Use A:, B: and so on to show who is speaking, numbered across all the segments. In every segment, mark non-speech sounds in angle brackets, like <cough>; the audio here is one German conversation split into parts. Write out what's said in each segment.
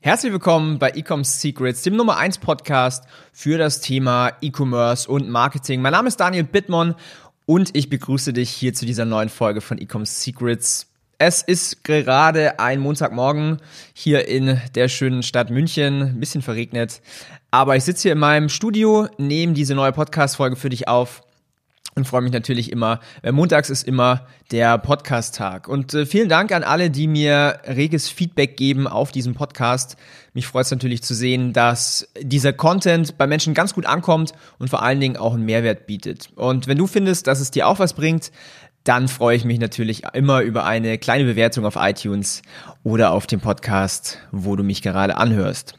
A: Herzlich willkommen bei Ecom Secrets, dem Nummer 1 Podcast für das Thema E-Commerce und Marketing. Mein Name ist Daniel Bittmann und ich begrüße dich hier zu dieser neuen Folge von Ecom Secrets. Es ist gerade ein Montagmorgen hier in der schönen Stadt München, ein bisschen verregnet, aber ich sitze hier in meinem Studio, nehme diese neue Podcast-Folge für dich auf und freue mich natürlich immer. Weil montags ist immer der Podcast-Tag. Und äh, vielen Dank an alle, die mir reges Feedback geben auf diesem Podcast. Mich freut es natürlich zu sehen, dass dieser Content bei Menschen ganz gut ankommt und vor allen Dingen auch einen Mehrwert bietet. Und wenn du findest, dass es dir auch was bringt, dann freue ich mich natürlich immer über eine kleine Bewertung auf iTunes oder auf dem Podcast, wo du mich gerade anhörst.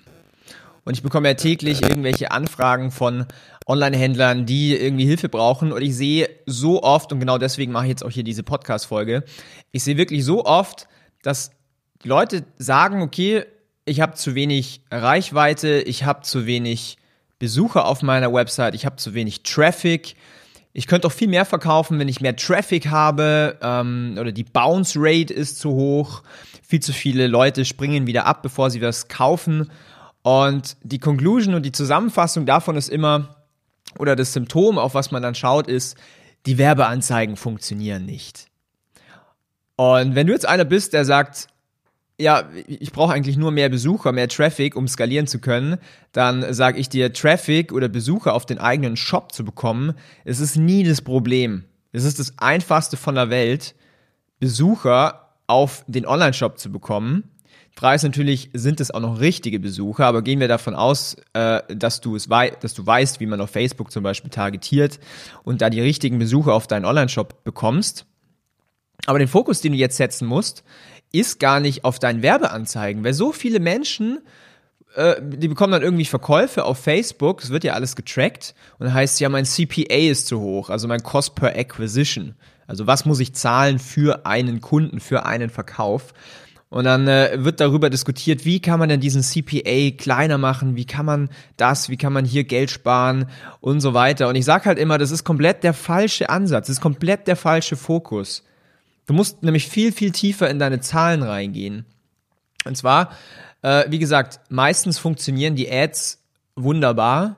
A: Und ich bekomme ja täglich irgendwelche Anfragen von Online-Händlern, die irgendwie Hilfe brauchen. Und ich sehe so oft, und genau deswegen mache ich jetzt auch hier diese Podcast-Folge, ich sehe wirklich so oft, dass die Leute sagen, okay, ich habe zu wenig Reichweite, ich habe zu wenig Besucher auf meiner Website, ich habe zu wenig Traffic. Ich könnte auch viel mehr verkaufen, wenn ich mehr Traffic habe ähm, oder die Bounce Rate ist zu hoch. Viel zu viele Leute springen wieder ab, bevor sie was kaufen. Und die Conclusion und die Zusammenfassung davon ist immer, oder das Symptom, auf was man dann schaut, ist, die Werbeanzeigen funktionieren nicht. Und wenn du jetzt einer bist, der sagt, ja, ich brauche eigentlich nur mehr Besucher, mehr Traffic, um skalieren zu können, dann sage ich dir, Traffic oder Besucher auf den eigenen Shop zu bekommen, es ist nie das Problem. Es ist das einfachste von der Welt, Besucher auf den Online-Shop zu bekommen. Frage ist natürlich, sind es auch noch richtige Besucher, aber gehen wir davon aus, äh, dass, du es wei dass du weißt, wie man auf Facebook zum Beispiel targetiert und da die richtigen Besucher auf deinen Online-Shop bekommst. Aber den Fokus, den du jetzt setzen musst, ist gar nicht auf deinen Werbeanzeigen, weil so viele Menschen äh, die bekommen dann irgendwie Verkäufe auf Facebook, es wird ja alles getrackt und heißt ja, mein CPA ist zu hoch, also mein Cost per Acquisition. Also was muss ich zahlen für einen Kunden, für einen Verkauf? Und dann äh, wird darüber diskutiert, wie kann man denn diesen CPA kleiner machen, wie kann man das, wie kann man hier Geld sparen und so weiter. Und ich sage halt immer, das ist komplett der falsche Ansatz, das ist komplett der falsche Fokus. Du musst nämlich viel, viel tiefer in deine Zahlen reingehen. Und zwar, äh, wie gesagt, meistens funktionieren die Ads wunderbar,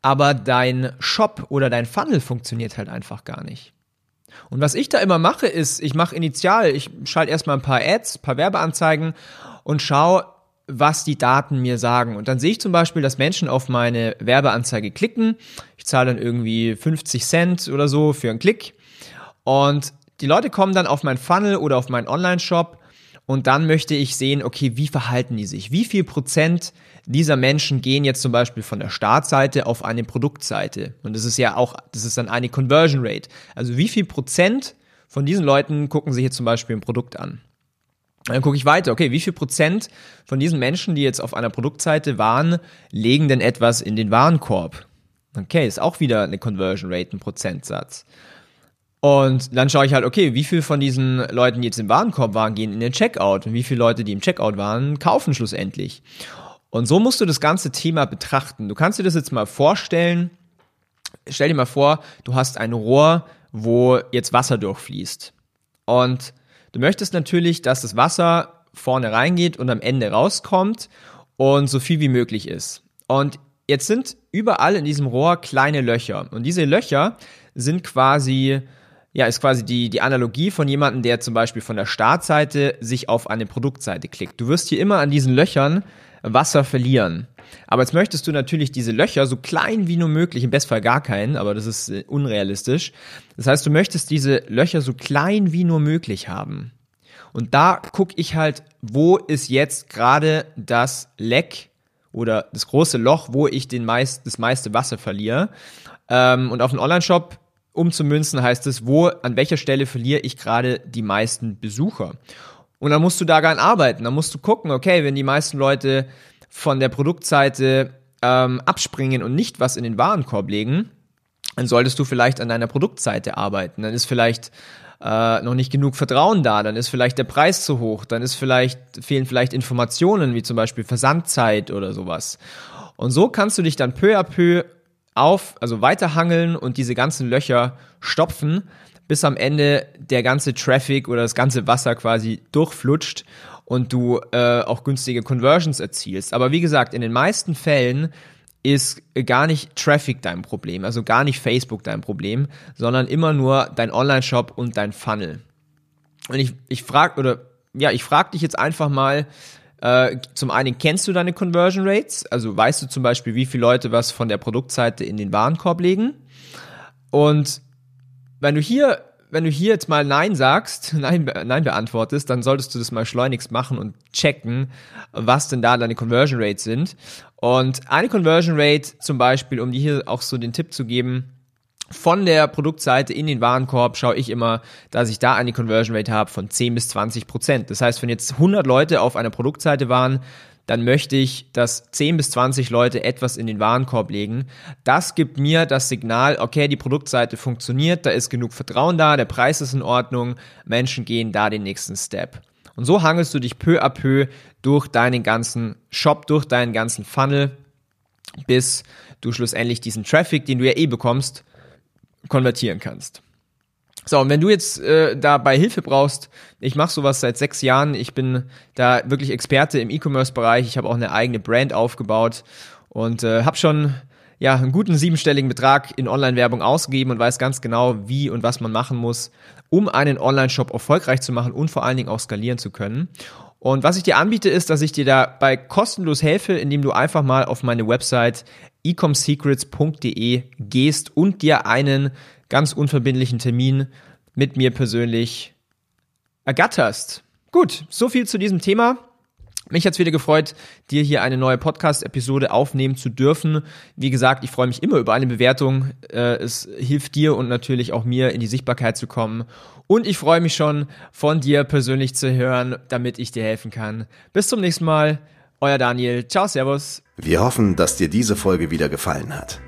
A: aber dein Shop oder dein Funnel funktioniert halt einfach gar nicht. Und was ich da immer mache, ist, ich mache initial, ich schalte erstmal ein paar Ads, ein paar Werbeanzeigen und schaue, was die Daten mir sagen. Und dann sehe ich zum Beispiel, dass Menschen auf meine Werbeanzeige klicken. Ich zahle dann irgendwie 50 Cent oder so für einen Klick. Und die Leute kommen dann auf meinen Funnel oder auf meinen Online-Shop und dann möchte ich sehen, okay, wie verhalten die sich? Wie viel Prozent dieser Menschen gehen jetzt zum Beispiel von der Startseite auf eine Produktseite? Und das ist ja auch, das ist dann eine Conversion Rate. Also wie viel Prozent von diesen Leuten gucken sich jetzt zum Beispiel ein Produkt an? Dann gucke ich weiter, okay, wie viel Prozent von diesen Menschen, die jetzt auf einer Produktseite waren, legen denn etwas in den Warenkorb? Okay, ist auch wieder eine Conversion Rate, ein Prozentsatz. Und dann schaue ich halt, okay, wie viel von diesen Leuten, die jetzt im Warenkorb waren, gehen in den Checkout und wie viele Leute, die im Checkout waren, kaufen schlussendlich. Und so musst du das ganze Thema betrachten. Du kannst dir das jetzt mal vorstellen. Stell dir mal vor, du hast ein Rohr, wo jetzt Wasser durchfließt. Und du möchtest natürlich, dass das Wasser vorne reingeht und am Ende rauskommt und so viel wie möglich ist. Und jetzt sind überall in diesem Rohr kleine Löcher. Und diese Löcher sind quasi ja, ist quasi die, die Analogie von jemandem, der zum Beispiel von der Startseite sich auf eine Produktseite klickt. Du wirst hier immer an diesen Löchern Wasser verlieren. Aber jetzt möchtest du natürlich diese Löcher so klein wie nur möglich, im Bestfall gar keinen, aber das ist äh, unrealistisch. Das heißt, du möchtest diese Löcher so klein wie nur möglich haben. Und da gucke ich halt, wo ist jetzt gerade das Leck oder das große Loch, wo ich den meist, das meiste Wasser verliere. Ähm, und auf dem Online-Shop umzumünzen heißt es, wo, an welcher Stelle verliere ich gerade die meisten Besucher. Und dann musst du daran arbeiten. Dann musst du gucken, okay, wenn die meisten Leute von der Produktseite ähm, abspringen und nicht was in den Warenkorb legen, dann solltest du vielleicht an deiner Produktseite arbeiten. Dann ist vielleicht äh, noch nicht genug Vertrauen da, dann ist vielleicht der Preis zu hoch, dann ist vielleicht, fehlen vielleicht Informationen, wie zum Beispiel Versandzeit oder sowas. Und so kannst du dich dann peu à peu auf, also weiterhangeln und diese ganzen Löcher stopfen, bis am Ende der ganze Traffic oder das ganze Wasser quasi durchflutscht und du äh, auch günstige Conversions erzielst. Aber wie gesagt, in den meisten Fällen ist gar nicht Traffic dein Problem, also gar nicht Facebook dein Problem, sondern immer nur dein Online-Shop und dein Funnel. Und ich, ich frage, oder ja, ich frage dich jetzt einfach mal, äh, zum einen kennst du deine Conversion Rates, also weißt du zum Beispiel, wie viele Leute was von der Produktseite in den Warenkorb legen. Und wenn du hier wenn du hier jetzt mal Nein sagst, <laughs> Nein, Nein beantwortest, dann solltest du das mal schleunigst machen und checken, was denn da deine Conversion Rates sind. Und eine Conversion Rate zum Beispiel, um dir hier auch so den Tipp zu geben, von der Produktseite in den Warenkorb schaue ich immer, dass ich da eine Conversion Rate habe von 10 bis 20 Prozent. Das heißt, wenn jetzt 100 Leute auf einer Produktseite waren, dann möchte ich, dass 10 bis 20 Leute etwas in den Warenkorb legen. Das gibt mir das Signal, okay, die Produktseite funktioniert, da ist genug Vertrauen da, der Preis ist in Ordnung, Menschen gehen da den nächsten Step. Und so hangelst du dich peu à peu durch deinen ganzen Shop, durch deinen ganzen Funnel, bis du schlussendlich diesen Traffic, den du ja eh bekommst, konvertieren kannst. So, und wenn du jetzt äh, dabei Hilfe brauchst, ich mache sowas seit sechs Jahren, ich bin da wirklich Experte im E-Commerce-Bereich, ich habe auch eine eigene Brand aufgebaut und äh, habe schon ja einen guten siebenstelligen Betrag in Online-Werbung ausgegeben und weiß ganz genau, wie und was man machen muss, um einen Online-Shop erfolgreich zu machen und vor allen Dingen auch skalieren zu können. Und was ich dir anbiete, ist, dass ich dir dabei kostenlos helfe, indem du einfach mal auf meine Website ecomsecrets.de gehst und dir einen ganz unverbindlichen Termin mit mir persönlich ergatterst. Gut, so viel zu diesem Thema. Mich hat's wieder gefreut, dir hier eine neue Podcast-Episode aufnehmen zu dürfen. Wie gesagt, ich freue mich immer über eine Bewertung. Äh, es hilft dir und natürlich auch mir in die Sichtbarkeit zu kommen. Und ich freue mich schon, von dir persönlich zu hören, damit ich dir helfen kann. Bis zum nächsten Mal. Euer Daniel. Ciao, Servus.
B: Wir hoffen, dass dir diese Folge wieder gefallen hat.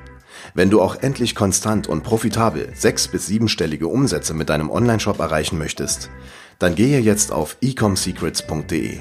B: Wenn du auch endlich konstant und profitabel sechs- bis siebenstellige Umsätze mit deinem Onlineshop erreichen möchtest, dann gehe jetzt auf ecomsecrets.de